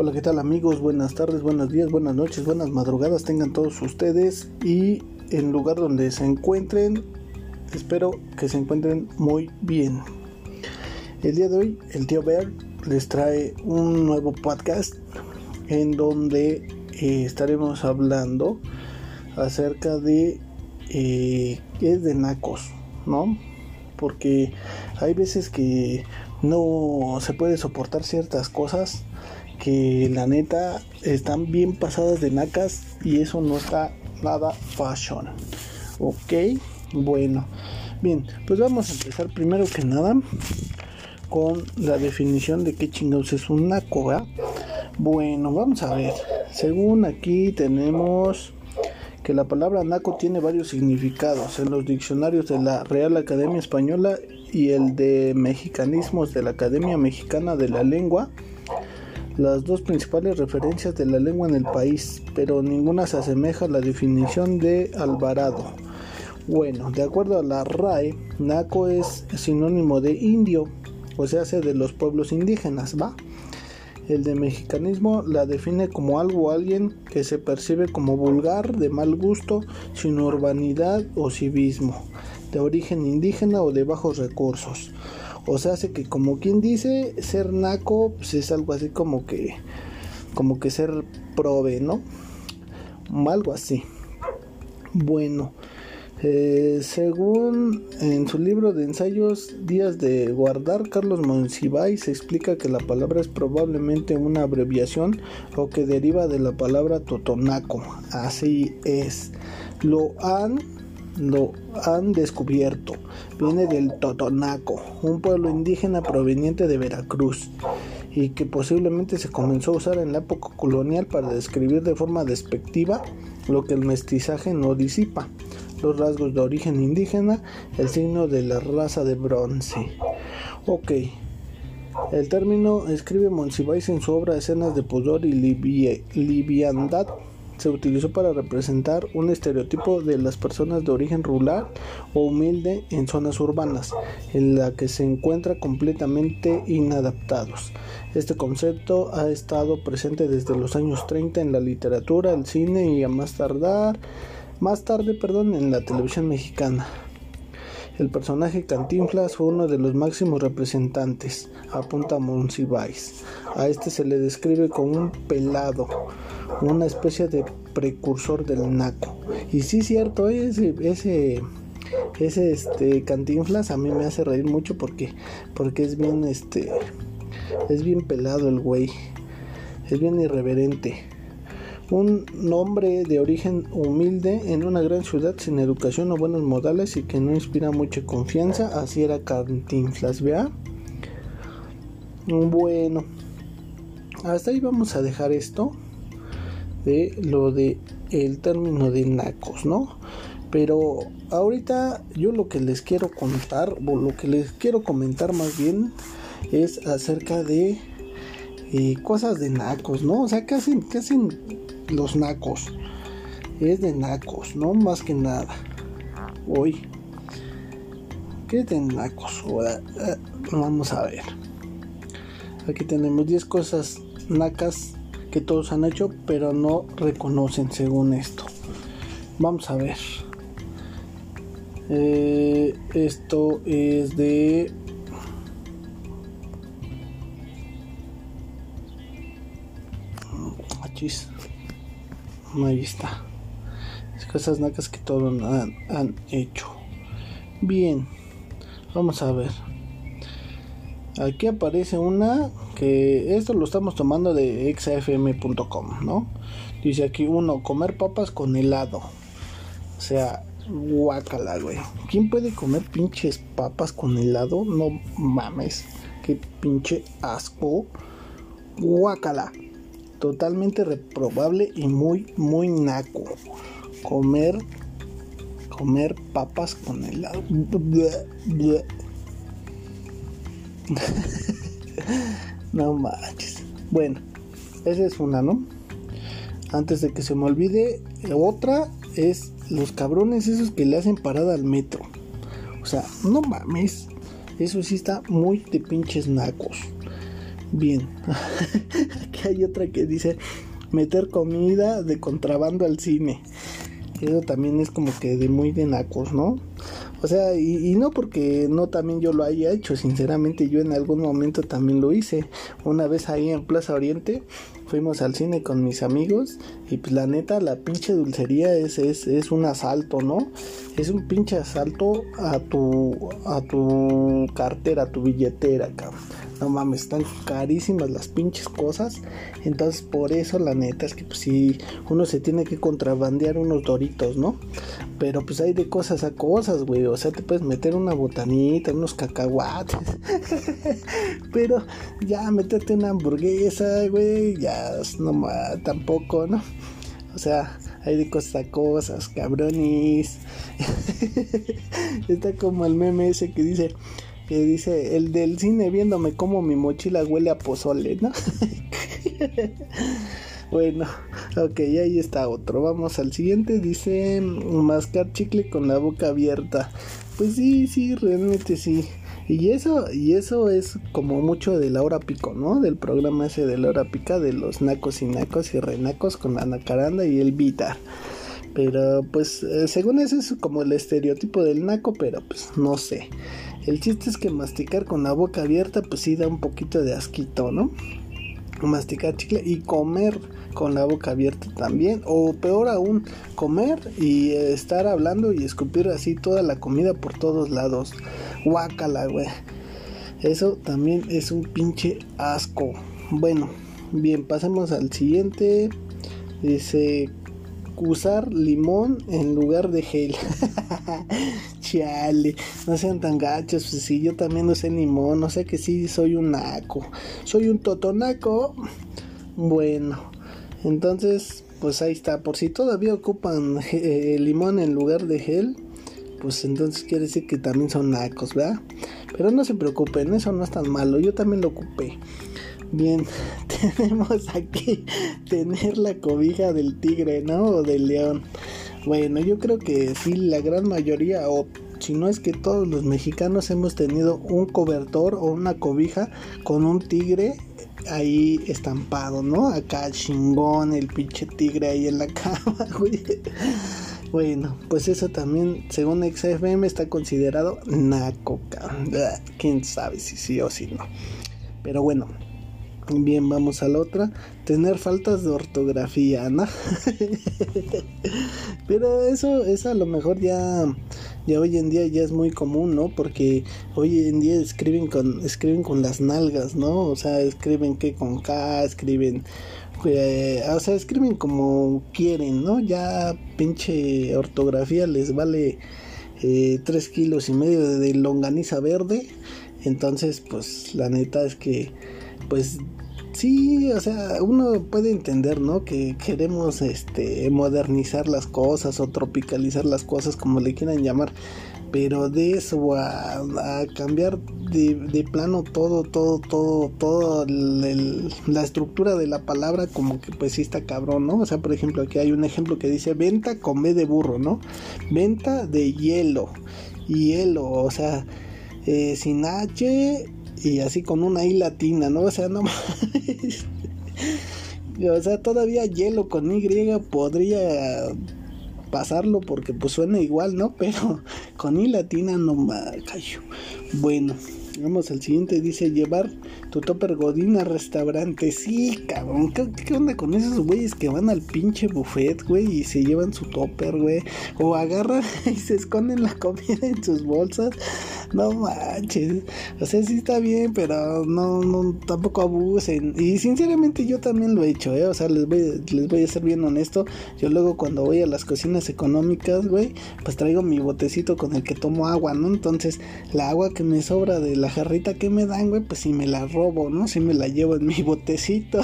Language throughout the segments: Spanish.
Hola, ¿qué tal amigos? Buenas tardes, buenos días, buenas noches, buenas madrugadas tengan todos ustedes y en lugar donde se encuentren, espero que se encuentren muy bien. El día de hoy el tío Bear les trae un nuevo podcast en donde eh, estaremos hablando acerca de eh, qué es de nacos, ¿no? Porque hay veces que no se puede soportar ciertas cosas que la neta están bien pasadas de nacas y eso no está nada fashion. Ok, bueno, bien, pues vamos a empezar primero que nada con la definición de qué chingados es un naco, Bueno, vamos a ver. Según aquí tenemos que la palabra naco tiene varios significados en los diccionarios de la Real Academia Española y el de mexicanismos de la Academia Mexicana de la Lengua las dos principales referencias de la lengua en el país, pero ninguna se asemeja a la definición de Alvarado. Bueno, de acuerdo a la RAE, naco es sinónimo de indio, o sea, de los pueblos indígenas, ¿va? El de mexicanismo la define como algo o alguien que se percibe como vulgar, de mal gusto, sin urbanidad o civismo, de origen indígena o de bajos recursos. O sea, hace que como quien dice, ser naco pues es algo así como que como que ser prove, ¿no? Algo así. Bueno, eh, según en su libro de ensayos Días de Guardar, Carlos Monsiváis explica que la palabra es probablemente una abreviación o que deriva de la palabra totonaco. Así es. Lo han lo han descubierto. Viene del Totonaco, un pueblo indígena proveniente de Veracruz y que posiblemente se comenzó a usar en la época colonial para describir de forma despectiva lo que el mestizaje no disipa, los rasgos de origen indígena, el signo de la raza de bronce. Ok, el término escribe Monsiváis en su obra Escenas de pudor y liviandad se utilizó para representar un estereotipo de las personas de origen rural o humilde en zonas urbanas, en la que se encuentra completamente inadaptados. Este concepto ha estado presente desde los años 30 en la literatura, el cine y a más tardar, más tarde, perdón, en la televisión mexicana. El personaje Cantinflas fue uno de los máximos representantes, apunta Monsiváis. A este se le describe como un pelado, una especie de precursor del naco. Y sí, cierto, ese, ese, ese este Cantinflas a mí me hace reír mucho porque, porque es bien, este, es bien pelado el güey, es bien irreverente un nombre de origen humilde en una gran ciudad sin educación o buenos modales y que no inspira mucha confianza. Así era Cantinflas, ¿vea? Bueno, hasta ahí vamos a dejar esto de lo de el término de nacos, ¿no? Pero ahorita yo lo que les quiero contar, o lo que les quiero comentar más bien, es acerca de eh, cosas de nacos, ¿no? O sea, ¿qué hacen, qué hacen los nacos. Es de nacos, no más que nada. Hoy. ¿Qué es de nacos? Eh, vamos a ver. Aquí tenemos 10 cosas nacas que todos han hecho, pero no reconocen según esto. Vamos a ver. Eh, esto es de Achis. Ahí está. Las cosas nacas que todos han, hecho. Bien. Vamos a ver. Aquí aparece una que esto lo estamos tomando de xfm.com, ¿no? Dice aquí uno, comer papas con helado. O sea, guacala, güey. ¿Quién puede comer pinches papas con helado? No mames. Qué pinche asco. Guacala totalmente reprobable y muy, muy naco. Comer, comer papas con helado. no manches. Bueno, esa es una, ¿no? Antes de que se me olvide, otra es los cabrones esos que le hacen parada al metro. O sea, no mames. Eso sí está muy de pinches nacos. Bien, aquí hay otra que dice meter comida de contrabando al cine. Eso también es como que de muy de nacos, ¿no? O sea, y, no porque no también yo lo haya hecho, sinceramente yo en algún momento también lo hice. Una vez ahí en Plaza Oriente fuimos al cine con mis amigos y pues la neta la pinche dulcería es, es, es un asalto, ¿no? Es un pinche asalto a tu, a tu cartera, a tu billetera, cabrón no mames, están carísimas las pinches cosas. Entonces, por eso, la neta es que, pues, si uno se tiene que contrabandear unos doritos, ¿no? Pero, pues, hay de cosas a cosas, güey. O sea, te puedes meter una botanita, unos cacahuates. Pero, ya, meterte una hamburguesa, güey, ya, no tampoco, ¿no? O sea, hay de cosas a cosas, cabronis. Está como el meme ese que dice que dice el del cine viéndome como mi mochila huele a pozole, ¿no? bueno, ok, ahí está otro. Vamos al siguiente. Dice mascar chicle con la boca abierta. Pues sí, sí, realmente sí. Y eso, y eso es como mucho de la hora pico, ¿no? Del programa ese de la hora pica de los nacos y nacos y renacos con la nacaranda y el vitar. Pero pues eh, según eso es como el estereotipo del naco, pero pues no sé. El chiste es que masticar con la boca abierta pues sí da un poquito de asquito, ¿no? Masticar chicle y comer con la boca abierta también. O peor aún, comer y estar hablando y escupir así toda la comida por todos lados. Guácala, güey. Eso también es un pinche asco. Bueno, bien, pasemos al siguiente. Dice usar limón en lugar de gel. No sean tan gachos. Pues si yo también usé limón, o sea que sí soy un naco. Soy un totonaco. Bueno, entonces, pues ahí está. Por si todavía ocupan eh, limón en lugar de gel, pues entonces quiere decir que también son nacos, ¿verdad? Pero no se preocupen, eso no es tan malo. Yo también lo ocupé. Bien, tenemos aquí tener la cobija del tigre, ¿no? O del león. Bueno, yo creo que sí, la gran mayoría, o si no es que todos los mexicanos hemos tenido un cobertor o una cobija con un tigre ahí estampado, ¿no? Acá chingón, el pinche tigre ahí en la cama, güey. Bueno, pues eso también, según XFM, está considerado naco, Quién sabe si sí o si no. Pero bueno, Bien, vamos a la otra. Tener faltas de ortografía, ¿no? Pero eso, eso a lo mejor ya, ya hoy en día ya es muy común, ¿no? Porque hoy en día escriben con, escriben con las nalgas, ¿no? O sea, escriben que con K, escriben, eh, o sea, escriben como quieren, ¿no? Ya pinche ortografía les vale eh, 3 kilos y medio de longaniza verde. Entonces, pues la neta es que pues sí, o sea, uno puede entender, ¿no? Que queremos este modernizar las cosas o tropicalizar las cosas como le quieran llamar, pero de eso a, cambiar de, plano todo, todo, todo, todo la estructura de la palabra como que pues sí está cabrón, ¿no? O sea, por ejemplo, aquí hay un ejemplo que dice venta con B de burro, ¿no? Venta de hielo, hielo, o sea, eh, sin H y así con una I latina, ¿no? O sea, no O sea, todavía hielo con Y podría pasarlo porque pues suena igual, ¿no? Pero con I latina no me. Bueno, vamos al siguiente. Dice llevar tu topper godín al restaurante. Sí, cabrón. ¿Qué, onda con esos güeyes que van al pinche buffet, güey? Y se llevan su topper, güey. O agarran y se esconden la comida en sus bolsas. No manches. O sea, sí está bien, pero no, no, tampoco abusen. Y sinceramente yo también lo he hecho, ¿eh? O sea, les voy, les voy a ser bien honesto. Yo luego cuando voy a las cocinas económicas, güey, pues traigo mi botecito con el que tomo agua, ¿no? Entonces, la agua que me sobra de la jarrita que me dan, güey, pues si me la robo, ¿no? Si me la llevo en mi botecito.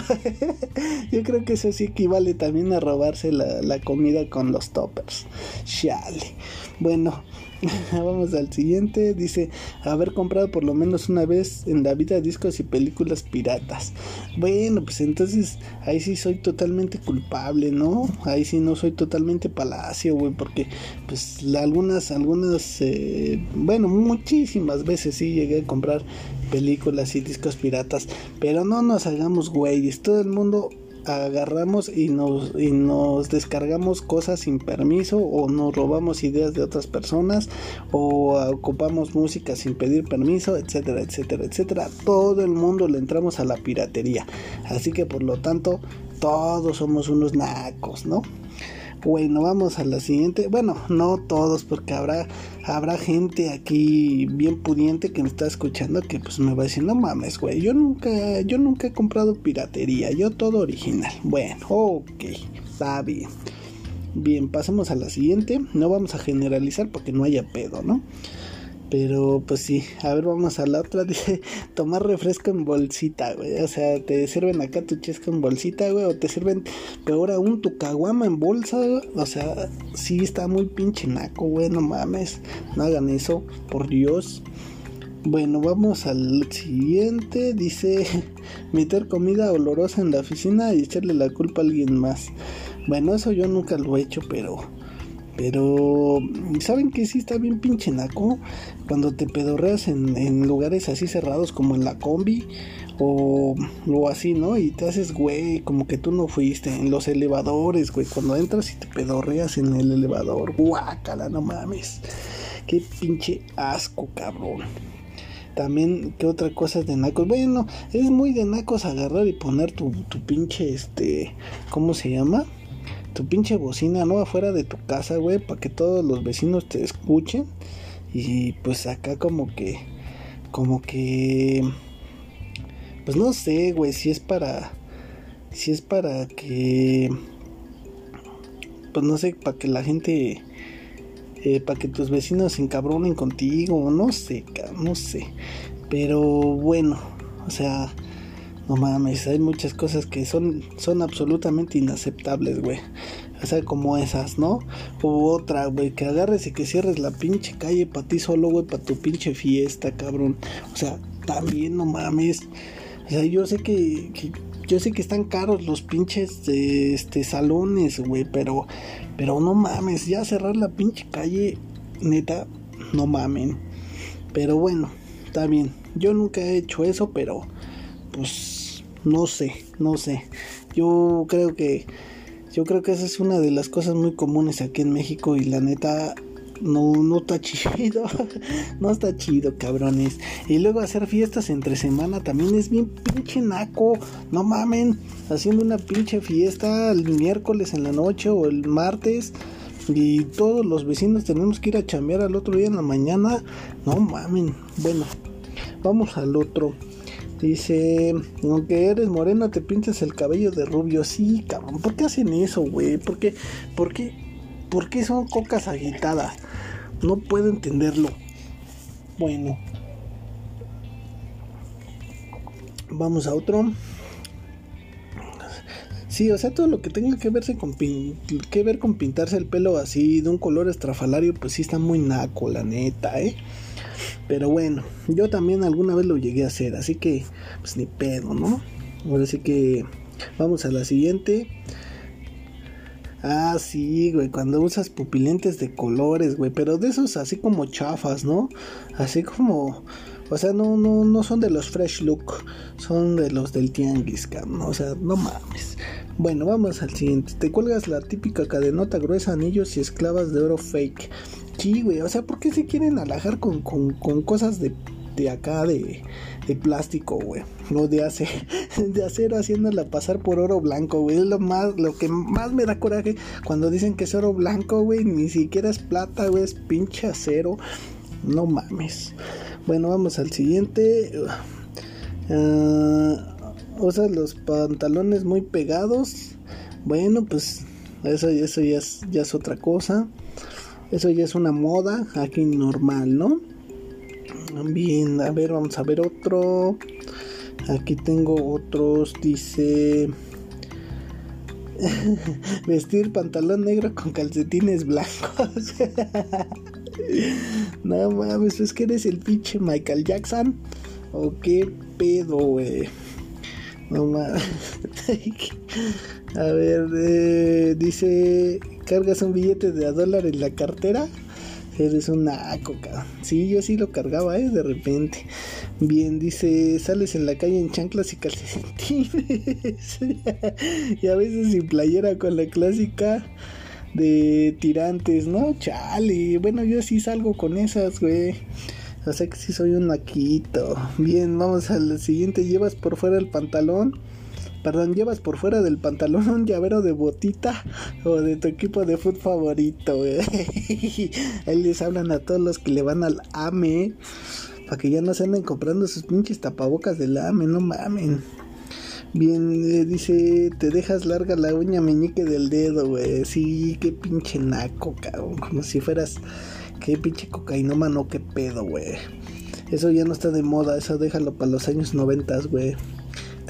yo creo que eso sí equivale también a robarse la, la comida con los toppers. Chale. Bueno, Vamos al siguiente. Dice haber comprado por lo menos una vez en la vida discos y películas piratas. Bueno, pues entonces ahí sí soy totalmente culpable, ¿no? Ahí sí no soy totalmente palacio, güey, porque pues algunas, algunas, eh, bueno, muchísimas veces sí llegué a comprar películas y discos piratas. Pero no nos hagamos güeyes. Todo el mundo agarramos y nos, y nos descargamos cosas sin permiso o nos robamos ideas de otras personas o ocupamos música sin pedir permiso, etcétera, etcétera, etcétera. Todo el mundo le entramos a la piratería. Así que por lo tanto, todos somos unos nacos, ¿no? Bueno, vamos a la siguiente. Bueno, no todos, porque habrá, habrá gente aquí bien pudiente que me está escuchando que pues me va a decir, no mames, güey, yo nunca, yo nunca he comprado piratería, yo todo original. Bueno, ok, está bien. Bien, pasamos a la siguiente. No vamos a generalizar porque no haya pedo, ¿no? Pero pues sí, a ver, vamos a la otra. Dice tomar refresco en bolsita, güey. O sea, te sirven acá tu chesco en bolsita, güey. O te sirven peor aún tu caguama en bolsa, güey. O sea, sí está muy pinche naco, güey. No mames. No hagan eso, por Dios. Bueno, vamos al siguiente. Dice meter comida olorosa en la oficina y echarle la culpa a alguien más. Bueno, eso yo nunca lo he hecho, pero pero, ¿saben que sí está bien pinche naco? Cuando te pedorreas en, lugares así cerrados como en la combi o, o así, ¿no? Y te haces, güey, como que tú no fuiste. En los elevadores, güey, cuando entras y te pedorreas en el elevador, guácala, no mames. Qué pinche asco, cabrón. También, ¿qué otra cosa es de nacos? Bueno, es muy de nacos agarrar y poner tu, tu pinche, este, ¿cómo se llama? Tu pinche bocina, ¿no? Afuera de tu casa, güey, para que todos los vecinos te escuchen. Y pues acá como que, como que, pues no sé, güey, si es para, si es para que, pues no sé, para que la gente, eh, para que tus vecinos se encabronen contigo, no sé, no sé. Pero bueno, o sea, no mames, hay muchas cosas que son, son absolutamente inaceptables, güey. O sea, como esas, ¿no? O otra, güey, que agarres y que cierres la pinche calle para ti solo, güey, para tu pinche fiesta, cabrón. O sea, también no mames. O sea, yo sé que, yo sé que están caros los pinches este salones, güey, pero pero no mames, ya cerrar la pinche calle, neta, no mamen. Pero bueno, está bien. Yo nunca he hecho eso, pero pues no sé, no sé. Yo creo que yo creo que esa es una de las cosas muy comunes aquí en México y la neta no, no está chido. no está chido, cabrones. Y luego hacer fiestas entre semana también es bien pinche naco. No mamen. Haciendo una pinche fiesta el miércoles en la noche o el martes. Y todos los vecinos tenemos que ir a chambear al otro día en la mañana. No mamen. Bueno, vamos al otro. Dice, aunque eres morena te pintas el cabello de rubio. Sí, cabrón, ¿por qué hacen eso, güey? ¿Por qué, por qué, por qué son cocas agitadas? No puedo entenderlo. Bueno. Vamos a otro. Sí, o sea, todo lo que tenga que verse con que ver con pintarse el pelo así de un color estrafalario, pues sí está muy naco, la neta, ¿eh? Pero bueno, yo también alguna vez lo llegué a hacer, así que pues ni pedo, ¿no? Ahora sí que vamos a la siguiente. Ah, sí, güey, cuando usas pupilentes de colores, güey, pero de esos así como chafas, ¿no? Así como, o sea, no, no, no son de los fresh look, son de los del tianguis, ¿no? O sea, no mames. Bueno, vamos al siguiente. Te cuelgas la típica cadenota gruesa, anillos y esclavas de oro fake. Güey, o sea, ¿por qué se quieren alajar con, cosas de, de acá, de, de plástico, güey? No de, de acero haciéndola pasar por oro blanco, güey. Es lo, más, lo que más me da coraje cuando dicen que es oro blanco, güey. Ni siquiera es plata, güey, es pinche acero. No mames. Bueno, vamos al siguiente. Uh, usas los pantalones muy pegados. Bueno, pues eso, eso ya, es, ya es otra cosa. Eso ya es una moda aquí normal, ¿no? Bien, a ver, vamos a ver otro. Aquí tengo otros, dice... Vestir pantalón negro con calcetines blancos. no mames, es que eres el pinche Michael Jackson. ¿O qué pedo, güey? No mames. a ver, eh, dice, ¿cargas un billete de a dólar en la cartera? Eres una coca. Sí, yo sí lo cargaba, ¿eh? De repente. Bien, dice, sales en la calle en chanclas y calcetines. y a veces sin playera con la clásica de tirantes, ¿no? Chale. Bueno, yo sí salgo con esas, güey. O sea que sí soy un maquito. Bien, vamos al siguiente. Llevas por fuera el pantalón Perdón, llevas por fuera del pantalón un llavero de botita o de tu equipo de fútbol favorito. Ahí les hablan a todos los que le van al AME. Para que ya no se anden comprando sus pinches tapabocas del AME, no mamen. Bien, eh, dice, te dejas larga la uña meñique del dedo, güey. Sí, qué pinche naco, cabrón. Como si fueras, qué pinche cocainómano, qué pedo, güey. Eso ya no está de moda, eso déjalo para los años noventas, güey.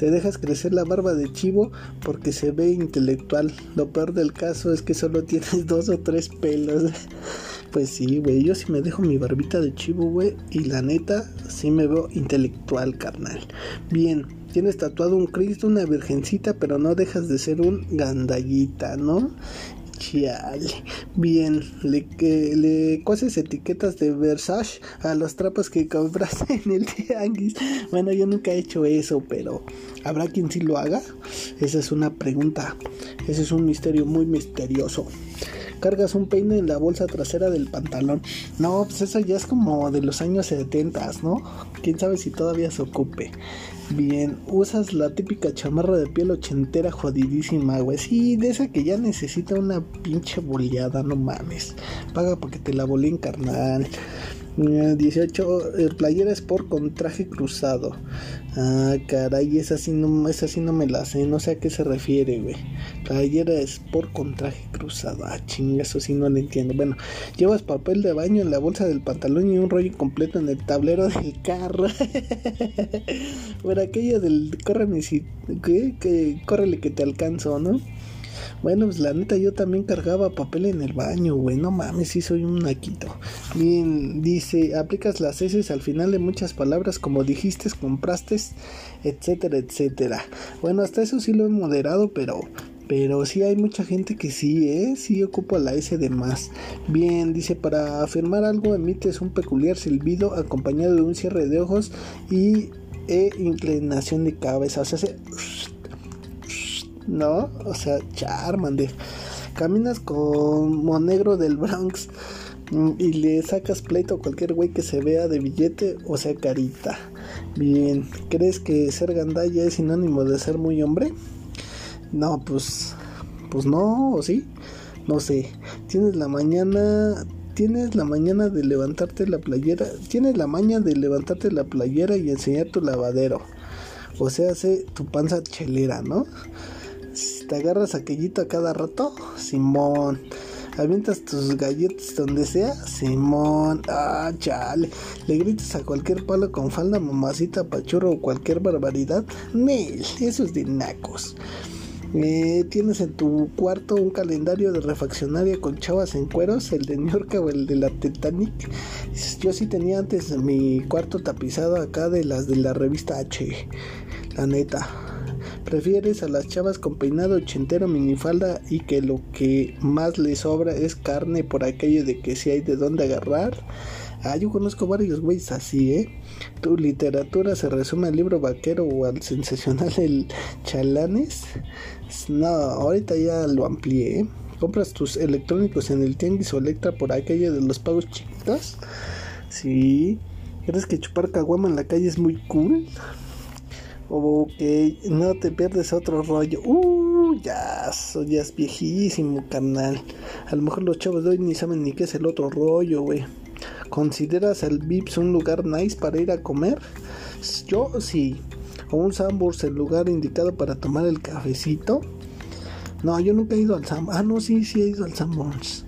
Te dejas crecer la barba de chivo porque se ve intelectual. Lo peor del caso es que solo tienes dos o tres pelos. Pues sí, güey. Yo sí me dejo mi barbita de chivo, güey. Y la neta, sí me veo intelectual, carnal. Bien, tienes tatuado un Cristo, una virgencita, pero no dejas de ser un gandallita, ¿no? Chiale. Bien, le, que, le etiquetas de Versace a los trapos que compraste en el tianguis. Bueno, yo nunca he hecho eso, pero ¿habrá quien sí lo haga? Esa es una pregunta. Ese es un misterio muy misterioso. Cargas un peine en la bolsa trasera del pantalón. No, pues eso ya es como de los años 70, ¿no? Quién sabe si todavía se ocupe. Bien, usas la típica chamarra de piel ochentera jodidísima, güey. Sí, de esa que ya necesita una pinche boleada, no mames. Paga porque te la en carnal. 18 el playera Sport con traje cruzado. Ah, caray, esa sí no, esa sí no me la sé, no sé a qué se refiere, güey. Playera Sport con traje cruzado. Ah, chinga, eso sí no lo entiendo. Bueno, llevas papel de baño en la bolsa del pantalón y un rollo completo en el tablero del carro. Por aquello del córreme si, ¿qué? Que córrele que te alcanzo, ¿no? Bueno, pues la neta yo también cargaba papel en el baño, güey. No mames, sí soy un naquito. Bien, dice, aplicas las S al final de muchas palabras como dijiste, compraste, etcétera, etcétera. Bueno, hasta eso sí lo he moderado, pero pero sí hay mucha gente que sí, ¿eh? Sí ocupa la S de más. Bien, dice, para afirmar algo emites un peculiar silbido acompañado de un cierre de ojos y e inclinación de cabeza. O sea, se... ¿no? O sea, Charmander. Caminas con Monegro del Bronx mm, y le sacas pleito a cualquier güey que se vea de billete o sea carita. Bien, ¿crees que ser gandalla es sinónimo de ser muy hombre? No, pues, pues no, ¿o sí? No sé. Tienes la mañana, tienes la mañana de levantarte la playera, tienes la maña de levantarte la playera y enseñar tu lavadero. O sea, hace tu panza chelera, ¿no? Te agarras aquellito a cada rato, Simón. Avientas tus galletas donde sea, Simón. Ah, chale. Le gritas a cualquier palo con falda, mamacita, pachurro o cualquier barbaridad. Nel, eso es de nacos. Eh, tienes en tu cuarto un calendario de refaccionaria con chavas en cueros, el de New York o el de la Titanic. Yo sí tenía antes mi cuarto tapizado acá de las de la revista H, la neta. Prefieres a las chavas con peinado ochentero, minifalda y que lo que más les sobra es carne por aquello de que si hay de dónde agarrar. Ah, yo conozco varios güeyes así, ¿eh? Tu literatura se resume al libro vaquero o al sensacional El Chalanes. No, ahorita ya lo amplié, ¿eh? Compras tus electrónicos en el Tianguis o Electra por aquello de los pagos chiquitos. Sí. ¿Crees que chupar caguama en la calle es muy cool? O que no te pierdes otro rollo. Uh, ya, ya es viejísimo, carnal. A lo mejor los chavos de hoy ni saben ni qué es el otro rollo, güey. ¿Consideras el Vips un lugar nice para ir a comer? Yo sí. O un Sambors, el lugar indicado para tomar el cafecito. No, yo nunca he ido al Sambors. Ah, no, sí, sí he ido al Sambors.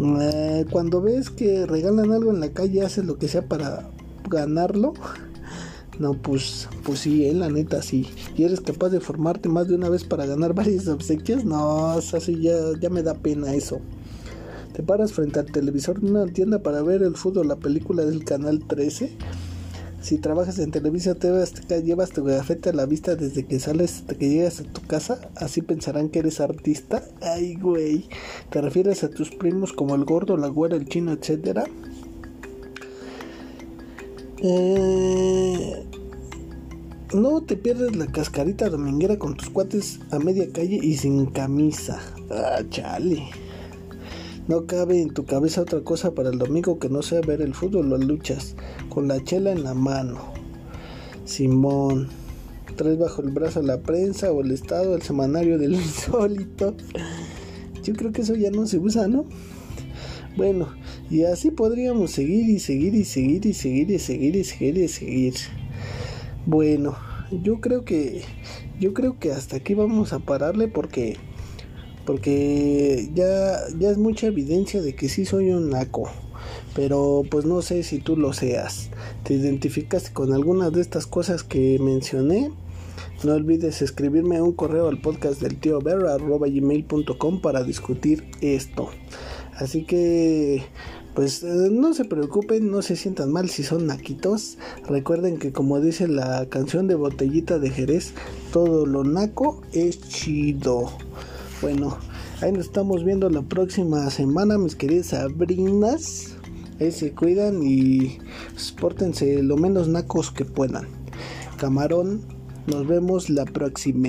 Eh, cuando ves que regalan algo en la calle, haces lo que sea para ganarlo. No, pues, pues sí, eh, la neta sí. ¿Y eres capaz de formarte más de una vez para ganar varias obsequias? No, así ya, ya me da pena eso. Te paras frente al televisor de una tienda para ver el fútbol, la película del canal 13. Si trabajas en Televisa te llevas tu gafete a la vista desde que sales hasta que llegas a tu casa, así pensarán que eres artista. Ay, güey. ¿Te refieres a tus primos como el gordo, la güera, el chino, etcétera? Eh, no te pierdes la cascarita dominguera con tus cuates a media calle y sin camisa. Ah, chale. No cabe en tu cabeza otra cosa para el domingo que no sea ver el fútbol o luchas, con la chela en la mano. Simón, traes bajo el brazo la prensa o el estado, el semanario del insólito. Yo creo que eso ya no se usa, ¿no? Bueno, y así podríamos seguir y seguir y seguir y seguir y seguir y seguir y seguir. Bueno, yo creo que yo creo que hasta aquí vamos a pararle porque porque ya ya es mucha evidencia de que sí soy un naco. Pero pues no sé si tú lo seas. ¿Te identificaste con algunas de estas cosas que mencioné? No olvides escribirme un correo al podcast del tío gmail.com para discutir esto. Así que pues eh, no se preocupen, no se sientan mal si son naquitos. Recuerden que como dice la canción de Botellita de Jerez, todo lo naco es chido. Bueno, ahí nos estamos viendo la próxima semana, mis queridas sabrinas. Ahí se cuidan y pórtense lo menos nacos que puedan. Camarón, nos vemos la próxima.